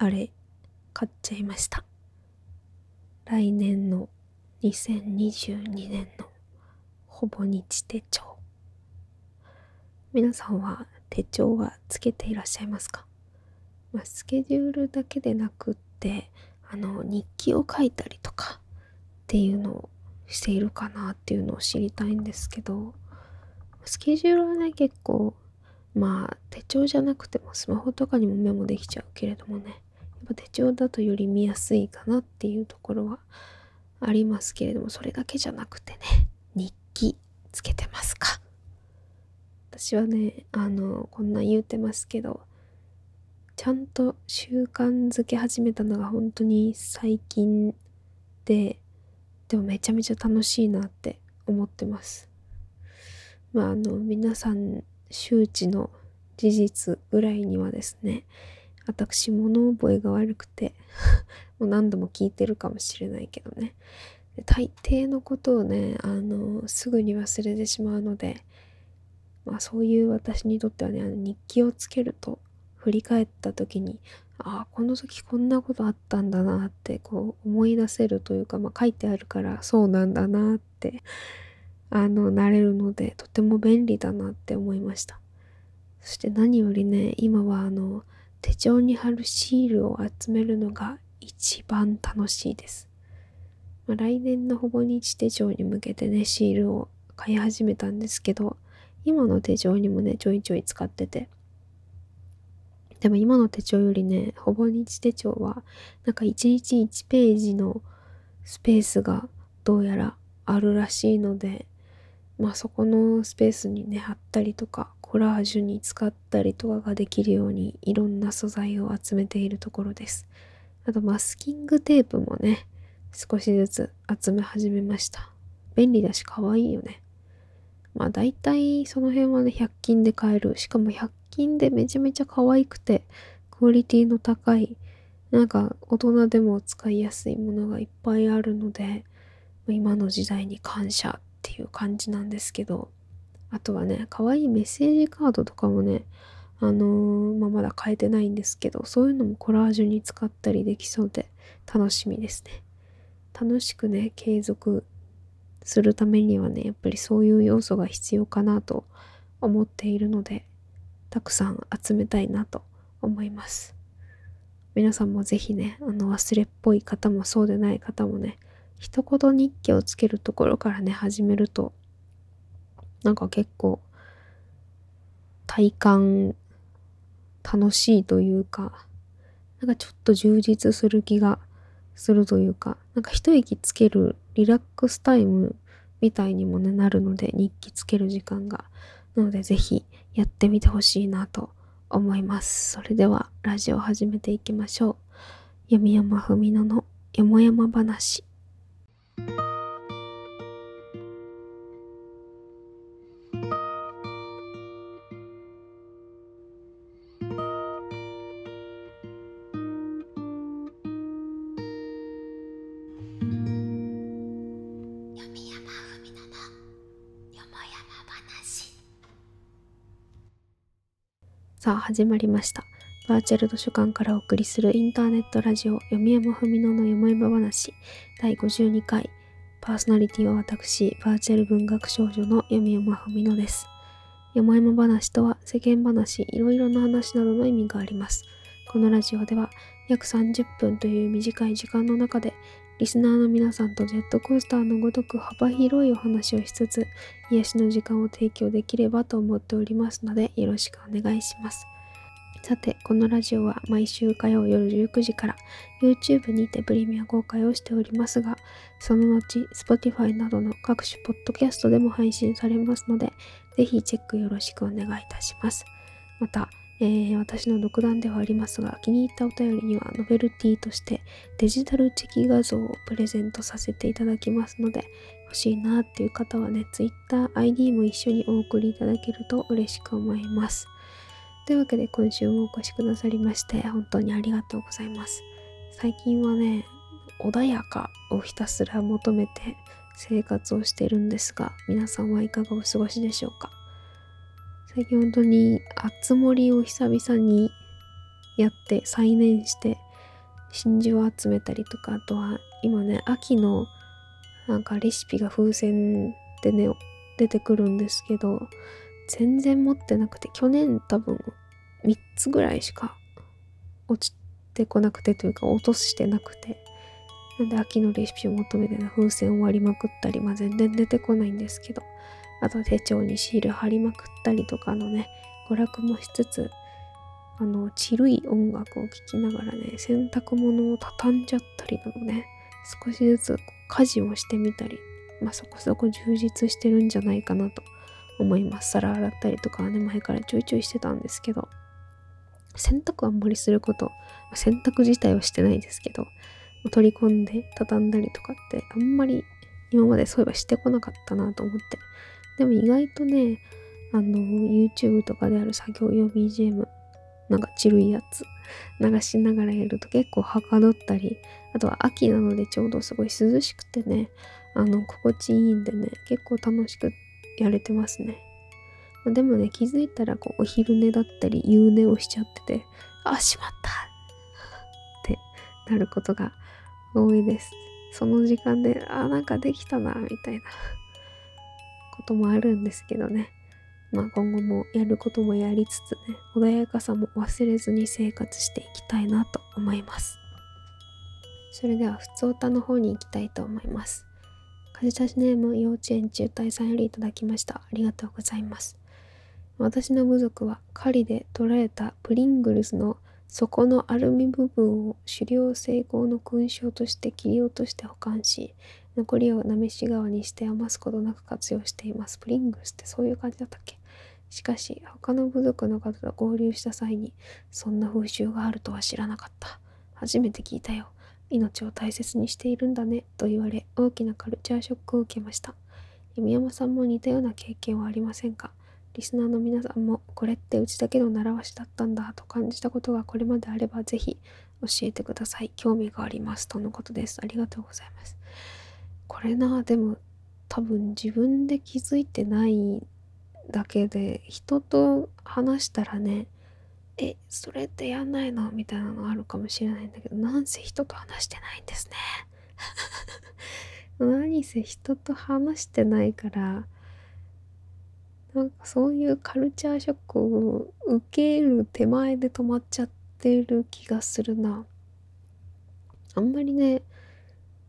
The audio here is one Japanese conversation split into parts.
あれ買っちゃいました。来年の2022年のほぼ日手帳。皆さんは手帳はつけていらっしゃいますか、まあ、スケジュールだけでなくってあの日記を書いたりとかっていうのをしているかなっていうのを知りたいんですけどスケジュールはね結構まあ手帳じゃなくてもスマホとかにもメモできちゃうけれどもねぱ手帳だとより見やすいかなっていうところはありますけれどもそれだけじゃなくてね日記つけてますか？私はねあのこんな言うてますけどちゃんと習慣づけ始めたのが本当に最近ででもめちゃめちゃ楽しいなって思ってます。まああの皆さん周知の事実ぐらいにはですね私物覚えが悪くて もう何度も聞いてるかもしれないけどね。大抵のことをねあのすぐに忘れてしまうのでまあそういう私にとってはねあの日記をつけると振り返った時にああこの時こんなことあったんだなってこう思い出せるというか、まあ、書いてあるからそうなんだなってあのなれるのでとても便利だなって思いました。そして何よりね今はあの手帳に貼るシールを集めるのが一番楽しいです、まあ、来年のほぼ日手帳に向けてねシールを買い始めたんですけど今の手帳にもねちょいちょい使ってて。でも今の手帳よりねほぼ日手帳はなんか1日1ページのスペースがどうやらあるらしいのでまあそこのスペースにね貼ったりとかコラージュに使ったりとかができるようにいろんな素材を集めているところです。あとマスキングテープもね少しずつ集め始めました。便利だし可愛いよね。まあ大体その辺はね100均で買える。しかも100均でめちゃめちゃ可愛くてクオリティの高いなんか大人でも使いやすいものがいっぱいあるので今の時代に感謝っていう感じなんですけど。あとはね可愛いいメッセージカードとかもねあのー、まあ、まだ変えてないんですけどそういうのもコラージュに使ったりできそうで楽しみですね。楽しくね継続するためにはねやっぱりそういう要素が必要かなと思っているのでたくさん集めたいなと思います。皆さんもぜひねあの忘れっぽい方もそうでない方もね一言日記をつけるところからね始めるとなんか結構体感楽しいというかなんかちょっと充実する気がするというかなんか一息つけるリラックスタイムみたいにもねなるので日記つける時間が。なのでぜひやってみてほしいなと思います。それではラジオ始めていきましょう。闇山文乃のよもやま話。さあ始まりました。バーチャル図書館からお送りするインターネットラジオ読み山文乃のよもやま話第52回パーソナリティは私、バーチャル文学少女の読み山文乃です。よもやま話とは世間話、いろいろな話などの意味があります。このラジオでは約30分という短い時間の中でリスナーの皆さんとジェットコースターのごとく幅広いお話をしつつ、癒しの時間を提供できればと思っておりますので、よろしくお願いします。さて、このラジオは毎週火曜夜19時から YouTube にてプレミア公開をしておりますが、その後、Spotify などの各種ポッドキャストでも配信されますので、ぜひチェックよろしくお願いいたします。また、えー、私の独断ではありますが、気に入ったお便りにはノベルティとしてデジタルチェキ画像をプレゼントさせていただきますので、欲しいなっていう方はね、Twitter、ID も一緒にお送りいただけると嬉しく思います。というわけで今週もお越しくださりまして、本当にありがとうございます。最近はね、穏やかをひたすら求めて生活をしてるんですが、皆さんはいかがお過ごしでしょうか？最近本当にあつ森を久々にやって再燃して真珠を集めたりとかあとは今ね秋のなんかレシピが風船でね出てくるんですけど全然持ってなくて去年多分3つぐらいしか落ちてこなくてというか落としてなくてなんで秋のレシピを求めて風船を割りまくったり、まあ、全然出てこないんですけどあと手帳にシール貼りまくったりとかのね娯楽もしつつあのちるい音楽を聴きながらね洗濯物を畳んじゃったりなどね少しずつ家事をしてみたりまあそこそこ充実してるんじゃないかなと思います。皿洗ったりとかはね前からちょいちょいしてたんですけど洗濯あんまりすること洗濯自体はしてないですけど取り込んで畳んだりとかってあんまり今までそういえばしてこなかったなと思ってでも意外とねあの YouTube とかである作業用 BGM なんかチルいやつ流しながらやると結構はかどったりあとは秋なのでちょうどすごい涼しくてねあの心地いいんでね結構楽しくやれてますね。でもね気づいたらこうお昼寝だったり夕寝をしちゃっててあしまった！ってなることが多いです。その時間であなんかできたなみたいな。こともあるんですけどね。まあ今後もやることもやりつつね穏やかさも忘れずに生活していきたいなと思います。それでは普通歌の方に行きたいと思います。貸し出しネーム幼稚園中退さんよりいただきました。ありがとうございます。私の部族は狩りで捕らえたプリングルスの底のアルミ部分を狩猟成功の勲章として切り落として保管し残りをなめし川にして余すことなく活用しています。プリングスってそういう感じだったっけ？しかし他の部族の方と合流した際にそんな風習があるとは知らなかった。初めて聞いたよ。命を大切にしているんだね。と言われ大きなカルチャーショックを受けました。弓山さんも似たような経験はありませんか？リスナーの皆さんもこれってうちだけの習わしだったんだと感じたことがこれまであればぜひ教えてください。興味があります。とのことです。ありがとうございます。これなでも多分自分で気づいてないだけで人と話したらねえそれってやんないの？みたいなのあるかもしれないんだけどなんせ人と話してないんですね 何せ人と話してないからなんかそういうカルチャーショックを受ける手前で止まっちゃってる気がするなあんまりね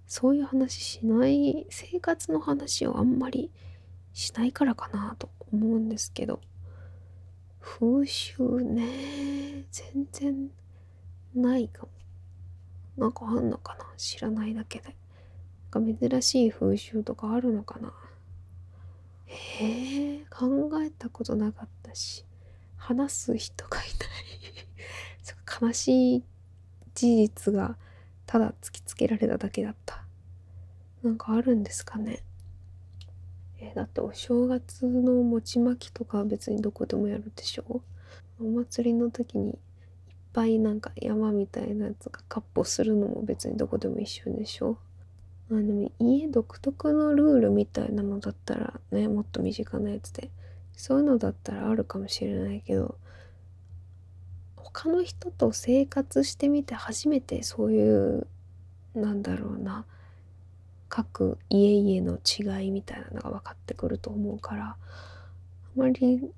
そういう話しない生活の話をあんまりしないからかなと思うんですけど。風習ね。全然ないかも。なんかあんのかな。知らないだけで。なんか珍しい風習とかあるのかな。へえ考えたことなかったし。話す人がいない。悲しい事実がただ突きつけられただけだった。なんかあるんですかね。えだってお正月の餅巻きとかは別にどこでもやるでしょ。お祭りの時にいっぱいなんか山みたいなやつがかっ歩するのも別にどこでも一緒でしょ。あでも家独特のルールみたいなのだったらねもっと身近なやつで。そういうのだったらあるかもしれないけど他の人と生活してみて初めてそういうなんだろうな各家々の違いみたいなのが分かってくると思うからあまり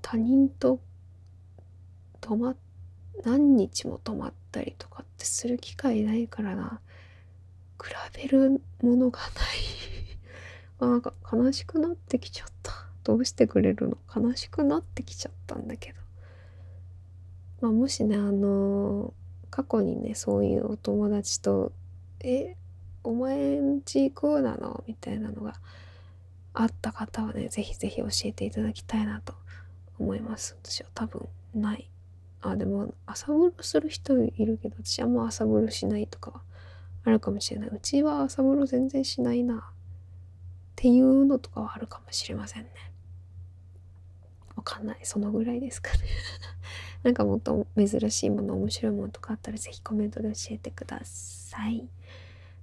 他人と泊ま何日も泊まったりとかってする機会ないからな。比べるものがない。あなんか悲しくなってきちゃった。どうしてくれるの？悲しくなってきちゃったんだけど。まあもしねあの過去にねそういうお友達と「えお前んちこうなの？みたいなのがあった方はね、ぜひぜひ教えていただきたいなと思います。私は多分ない。あ、でも朝風呂する人いるけど、私はもう朝風呂しないとかはあるかもしれない。うちは朝風呂全然しないな。っていうのとかはあるかもしれませんね。わかんない。そのぐらいですかね。なんかもっと珍しいもの、面白いものとかあったら是非コメントで教えてください。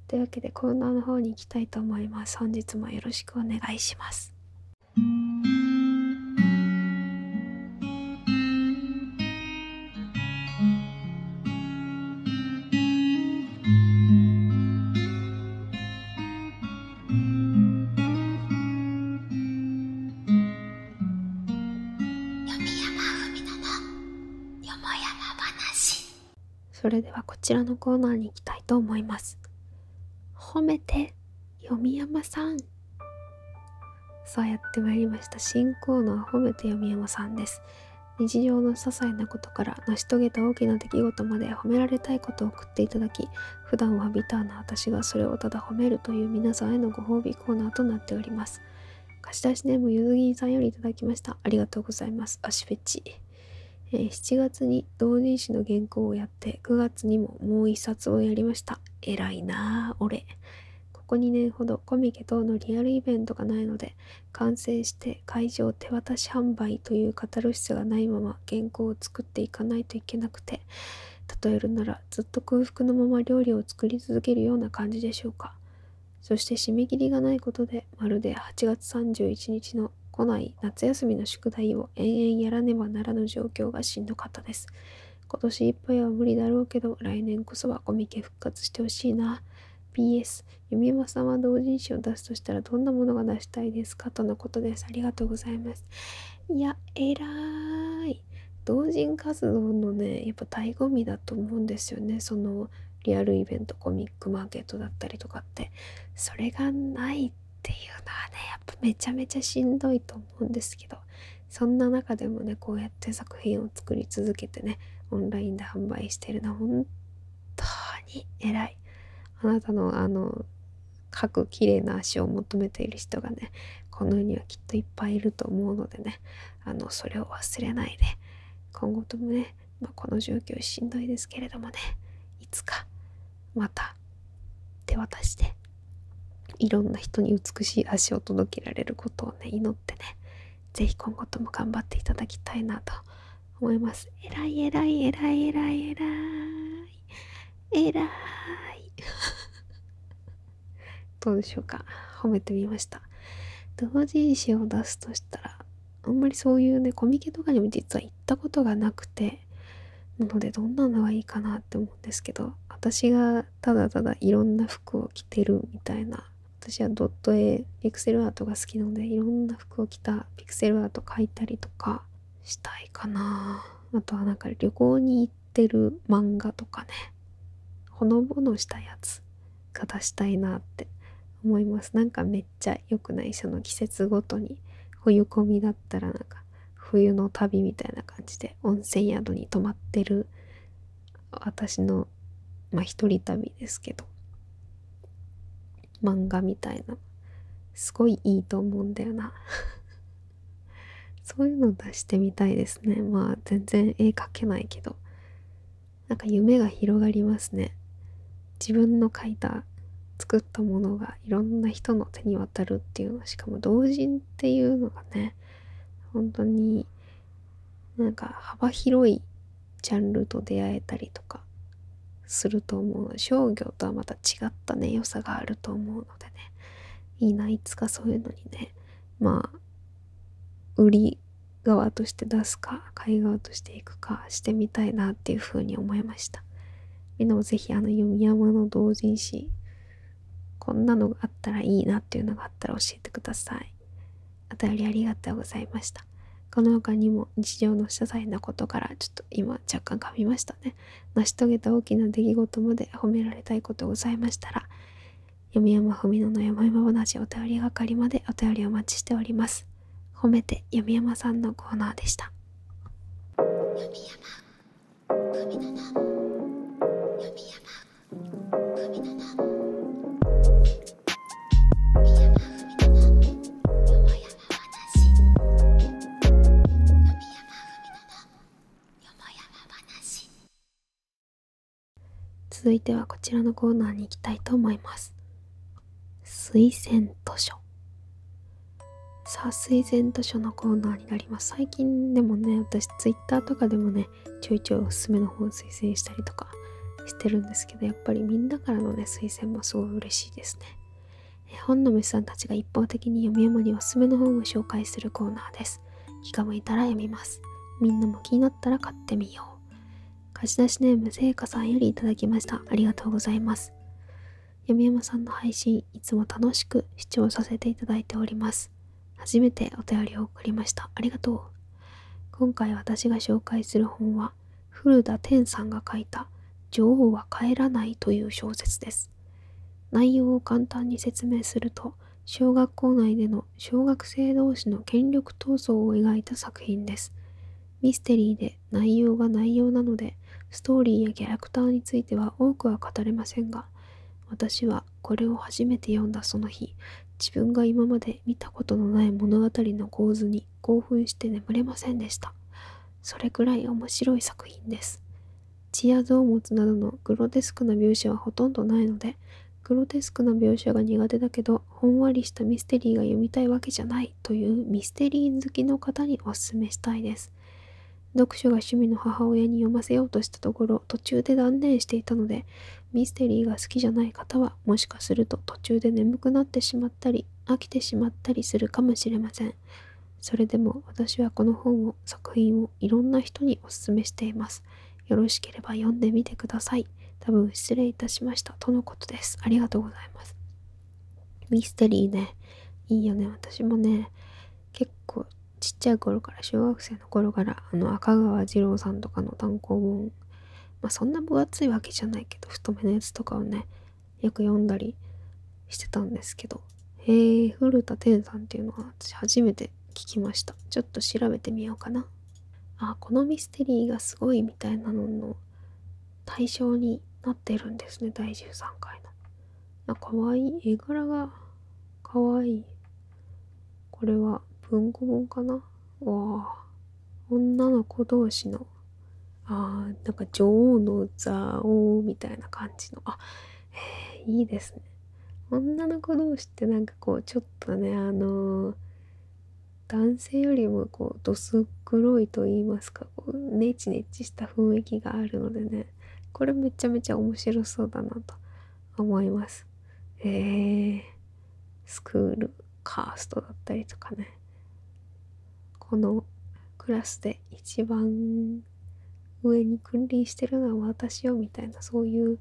というわけでコーナーの方に行きたいと思います。本日もよろしくお願いします。それではこちらのコーナーに行きたいと思います。褒めて、読み山さん。さあやってまいりました。新コーナー褒めて読山さんです。日常の些細なことから成し遂げた大きな出来事まで褒められたいことを送っていただき、普段はビターな私がそれをただ褒めるという皆さんへのご褒美コーナーとなっております。貸し出しネームゆずぎんさんよりいただきました。ありがとうございます。足フェチ。え、7月に同人誌の原稿をやって9月にももう一冊をやりました。偉いなあ、俺。ここ2年ほどコミケ等のリアルイベントがないので完成して会場手渡し販売というカタルシスがないまま原稿を作っていかないといけなくて例えるならずっと空腹のまま料理を作り続けるような感じでしょうか。そして締め切りがないことでまるで8月31日の来ない夏休みの宿題を延々やらねばならぬ状況がしんどかったです。今年いっぱいは無理だろうけど、来年こそはコミケ復活してほしいな。PS、弓山さんは同人誌を出すとしたらどんなものが出したいですか？とのことです。ありがとうございます。いや、えらい。同人活動のね、やっぱ醍醐味だと思うんですよね。そのリアルイベント、コミックマーケットだったりとかって。それがないっていうのはねやっぱめちゃめちゃしんどいと思うんですけどそんな中でもねこうやって作品を作り続けてねオンラインで販売してるのは本当に偉い。あなたのあのく綺麗な足を求めている人がねこの世にはきっといっぱいいると思うのでねあのそれを忘れないで今後ともね、まあ、この状況しんどいですけれどもねいつかまた手渡していろんな人に美しい足を届けられることをね祈ってね是非今後とも頑張っていただきたいなと思います。えらいえらいえらいえらいえらいえらい。どうでしょうか？褒めてみました。同人誌を出すとしたらあんまりそういうねコミケとかにも実は行ったことがなくてなのでどんなのがいいかなって思うんですけど私がただただいろんな服を着てるみたいな私はドット絵ピクセルアートが好きなのでいろんな服を着たピクセルアート描いたりとかしたいかな。あとはなんか旅行に行ってる漫画とかね。ほのぼのしたやつが出したいなって思います。なんかめっちゃ良くないその季節ごとに冬込みだったらなんか冬の旅みたいな感じで温泉宿に泊まってる私のまあ一人旅ですけど。漫画みたいな。すごいいいと思うんだよな。そういうの出してみたいですね。まあ全然絵描けないけど。なんか夢が広がりますね。自分の描いた作ったものがいろんな人の手に渡るっていうのしかも同人っていうのがね本当になんか幅広いジャンルと出会えたりとかすると思う。商業とはまた違ったね良さがあると思うのでね。いいないつかそういうのにね。まあ売り側として出すか買い側としていくかしてみたいなっていうふうに思いました。みんなもぜひあの読み山の同人誌こんなのがあったらいいなっていうのがあったら教えてください。お便りありがとうございました。この他にも日常の些細なことからちょっと今若干噛みましたね。成し遂げた大きな出来事まで褒められたいことございましたら、読山文野の山々話お便り係までお便りお待ちしております。褒めて読山さんのコーナーでした。読山文野の続いてはこちらのコーナーに行きたいと思います。推薦図書。さあ、推薦図書のコーナーになります。最近でもね、私ツイッターとかでもね、ちょいちょいおすすめの本を推薦したりとかしてるんですけど、やっぱりみんなからのね、推薦もすごい嬉しいですね。本の虫さんたちが一方的に読み山におすすめの本を紹介するコーナーです。気が向いたら読みます。みんなも気になったら買ってみよう。貸し出しネームせいかさんよりいただきました。ありがとうございます。読山さんの配信、いつも楽しく視聴させていただいております。初めてお便りを送りました。ありがとう。今回私が紹介する本は、古田天さんが書いた女王は帰らないという小説です。内容を簡単に説明すると、小学校内での小学生同士の権力闘争を描いた作品です。ミステリーで内容が内容なので、ストーリーやキャラクターについては多くは語れませんが、私はこれを初めて読んだその日、自分が今まで見たことのない物語の構図に興奮して眠れませんでした。それくらい面白い作品です。血や臓物などのグロテスクな描写はほとんどないので、グロテスクな描写が苦手だけど、ほんわりしたミステリーが読みたいわけじゃないというミステリー好きの方にお勧めしたいです。読書が趣味の母親に読ませようとしたところ、途中で断念していたので、ミステリーが好きじゃない方は、もしかすると途中で眠くなってしまったり、飽きてしまったりするかもしれません。それでも私はこの本を、作品をいろんな人にお勧めしています。よろしければ読んでみてください。多分失礼いたしました。とのことです。ありがとうございます。ミステリーね、いいよね。私もね、ちっちゃい頃から、小学生の頃から、あの赤川次郎さんとかの単行本、まあそんな分厚いわけじゃないけど、太めのやつとかをね、よく読んだりしてたんですけど、へえ、古田天さんっていうのは私初めて聞きました。ちょっと調べてみようかな。あ、このミステリーがすごいみたいなのの対象になってるんですね、第13回の。あ、かわいい。絵柄がかわいい。これは文庫本かな？わあ。女の子同士の、あー、なんか女王の座王みたいな感じの、あ、え、いいですね。女の子同士ってなんかこう、ちょっとね、あのー、男性よりもこう、どす黒いと言いますか、こう、ネチネチした雰囲気があるのでね、これめちゃめちゃ面白そうだなと思います。えー、スクールカーストだったりとかね。このクラスで一番上に君臨してるのは私よみたいなそういう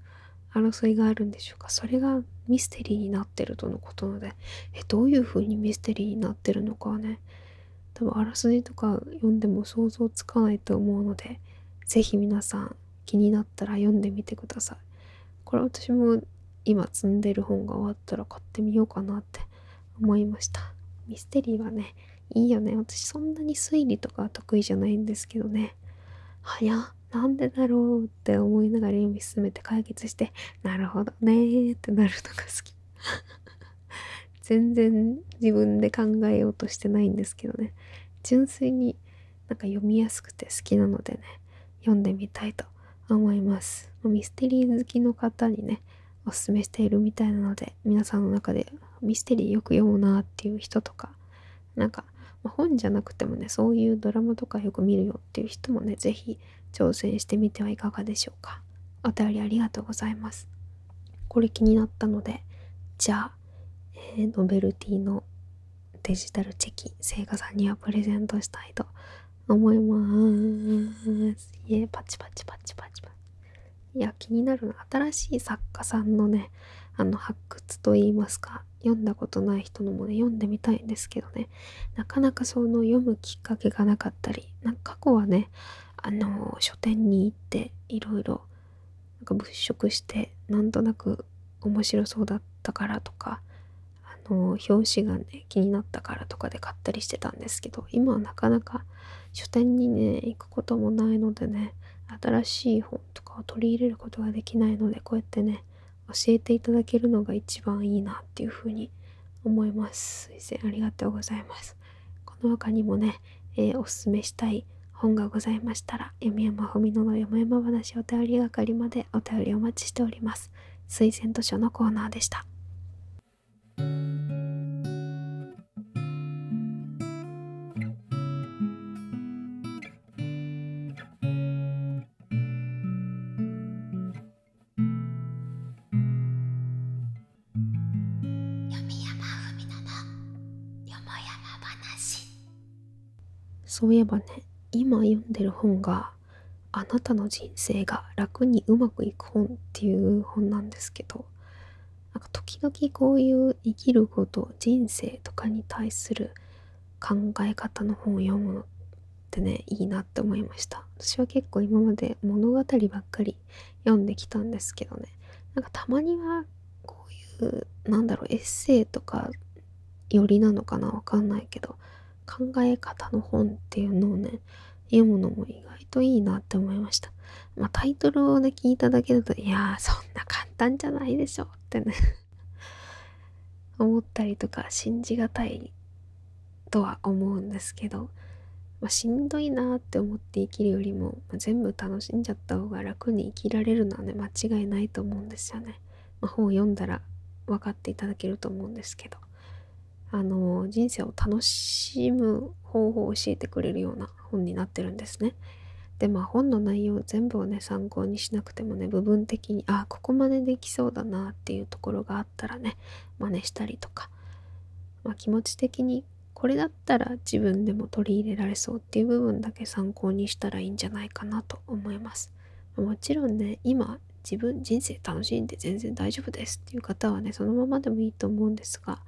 争いがあるんでしょうか。それがミステリーになってるとのことので。えどういう風にミステリーになってるのかはね。多分あらすじとか読んでも想像つかないと思うので是非皆さん気になったら読んでみてください。これ私も今積んでる本が終わったら買ってみようかなって思いました。ミステリーはねいいよね。私そんなに推理とか得意じゃないんですけどね。はや、なんでだろうって思いながら読み進めて解決して、なるほどねーってなるのが好き。全然自分で考えようとしてないんですけどね。純粋になんか読みやすくて好きなのでね、読んでみたいと思います。ミステリー好きの方にね、おすすめしているみたいなので、皆さんの中でミステリーよく読むなっていう人とか、なんかまあ、本じゃなくてもねそういうドラマとかよく見るよっていう人もね是非挑戦してみてはいかがでしょうか。お便りありがとうございます。これ気になったのでじゃあ、えー、ノベルティのデジタルチェキ聖火さんにはプレゼントしたいと思います。いえパチパチパチパチパチ。いや気になるの新しい作家さんのねあの発掘といいますか読んだことない人のもね読んでみたいんですけどね。なかなかその読むきっかけがなかったりなんか過去はねあの書店に行っていろいろ物色してなんとなく面白そうだったからとかあの表紙がね気になったからとかで買ったりしてたんですけど今はなかなか書店にね行くこともないのでね新しい本とかを取り入れることができないのでこうやってね教えていただけるのが一番いいなっていうふうに思います。推薦ありがとうございます。この他にもね、えー、おすすめしたい本がございましたら、読山ふみののよもやま話お便り係までお便りお待ちしております。推薦図書のコーナーでした。そういえばね、今読んでる本が、あなたの人生が楽にうまくいく本っていう本なんですけど、なんか時々こういう生きること、人生とかに対する考え方の本を読むのってねいいなって思いました。私は結構今まで物語ばっかり読んできたんですけどね。なんかたまにはこういうなんだろうエッセイとかよりなのかなわかんないけど考え方の本っていうのをね読むのも意外といいなって思いましたまあタイトルをね聞いただけだといやーそんな簡単じゃないでしょってね 思ったりとか信じがたいとは思うんですけど、まあ、しんどいなって思って生きるよりも、まあ、全部楽しんじゃった方が楽に生きられるのはね間違いないと思うんですよね。まあ、本を読んだら分かっていただけると思うんですけどあの人生を楽しむ方法を教えてくれるような本になってるんですね。でまあ本の内容全部をね参考にしなくてもね部分的にあここまでできそうだなっていうところがあったらね真似したりとか、まあ、気持ち的にこれだったら自分でも取り入れられそうっていう部分だけ参考にしたらいいんじゃないかなと思います。もちろんね今自分人生楽しんで全然大丈夫ですっていう方はねそのままでもいいと思うんですが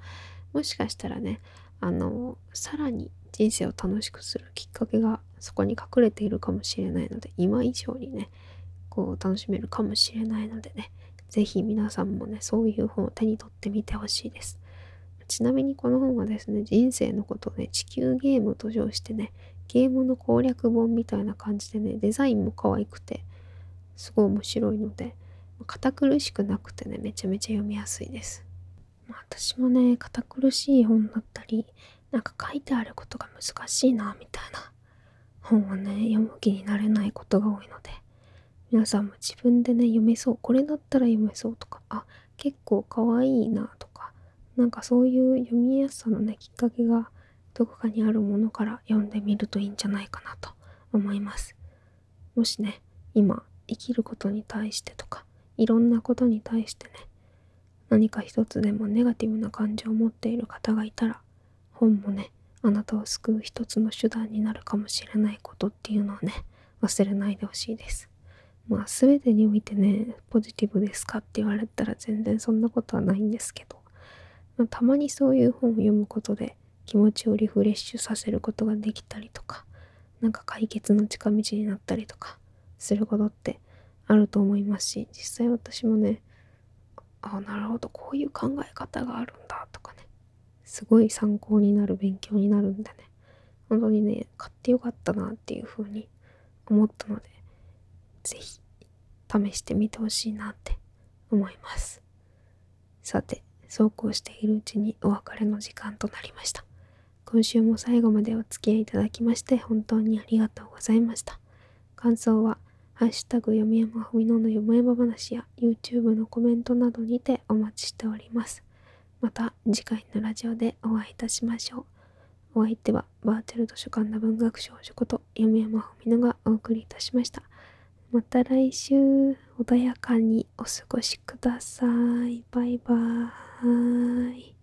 もしかしたらねあのさらに人生を楽しくするきっかけがそこに隠れているかもしれないので今以上にねこう楽しめるかもしれないのでね是非皆さんもねそういう本を手に取ってみてほしいですちなみにこの本はですね、人生のことをね、地球ゲームと称してね、ゲームの攻略本みたいな感じでね、デザインも可愛くて、すごい面白いので、堅苦しくなくてね、めちゃめちゃ読みやすいです。まあ、私もね、堅苦しい本だったり、なんか書いてあることが難しいな、みたいな本をね、読む気になれないことが多いので、皆さんも自分でね、読めそう。これだったら読めそうとか、あ、結構可愛いなとか、なんかそういう読みやすさのねきっかけがどこかにあるものから読んでみるといいんじゃないかなと思いますもしね今生きることに対してとかいろんなことに対してね何か一つでもネガティブな感情を持っている方がいたら本もねあなたを救う一つの手段になるかもしれないことっていうのをね忘れないでほしいです。まあ全てにおいてねポジティブですかって言われたら全然そんなことはないんですけどまあ、たまにそういう本を読むことで気持ちをリフレッシュさせることができたりとかなんか解決の近道になったりとかすることってあると思いますし実際私もねあなるほどこういう考え方があるんだとかねすごい参考になる勉強になるんでね本当にね買ってよかったなっていうふうに思ったので是非試してみてほしいなって思いますさてそうこうしているうちにお別れの時間となりました。今週も最後までお付き合いいただきまして本当にありがとうございました。感想は、ハッシュタグ読み山ふみののよもやま話や YouTube のコメントなどにてお待ちしております。また次回のラジオでお会いいたしましょう。お相手はバーチャル図書館の文学少女こと読山ふみのがお送りいたしました。また来週穏やかにお過ごしください。バイバーイ。